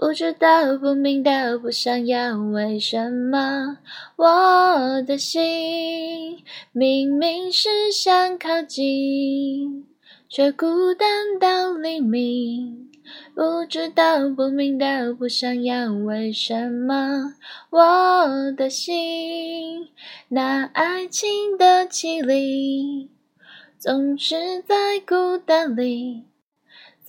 不知道，不明道，不想要，为什么我的心明明是想靠近，却孤单到黎明？不知道，不明道，不想要，为什么我的心那爱情的绮丽，总是在孤单里？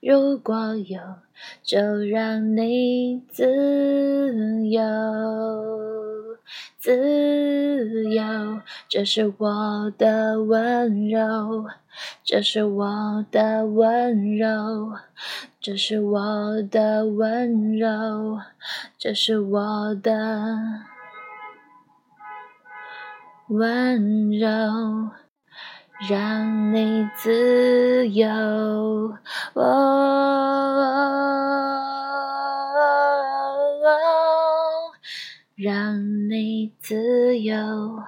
如果有。就让你自由，自由，这是我的温柔，这是我的温柔，这是我的温柔，这是我的温柔，让你自由。让你自由。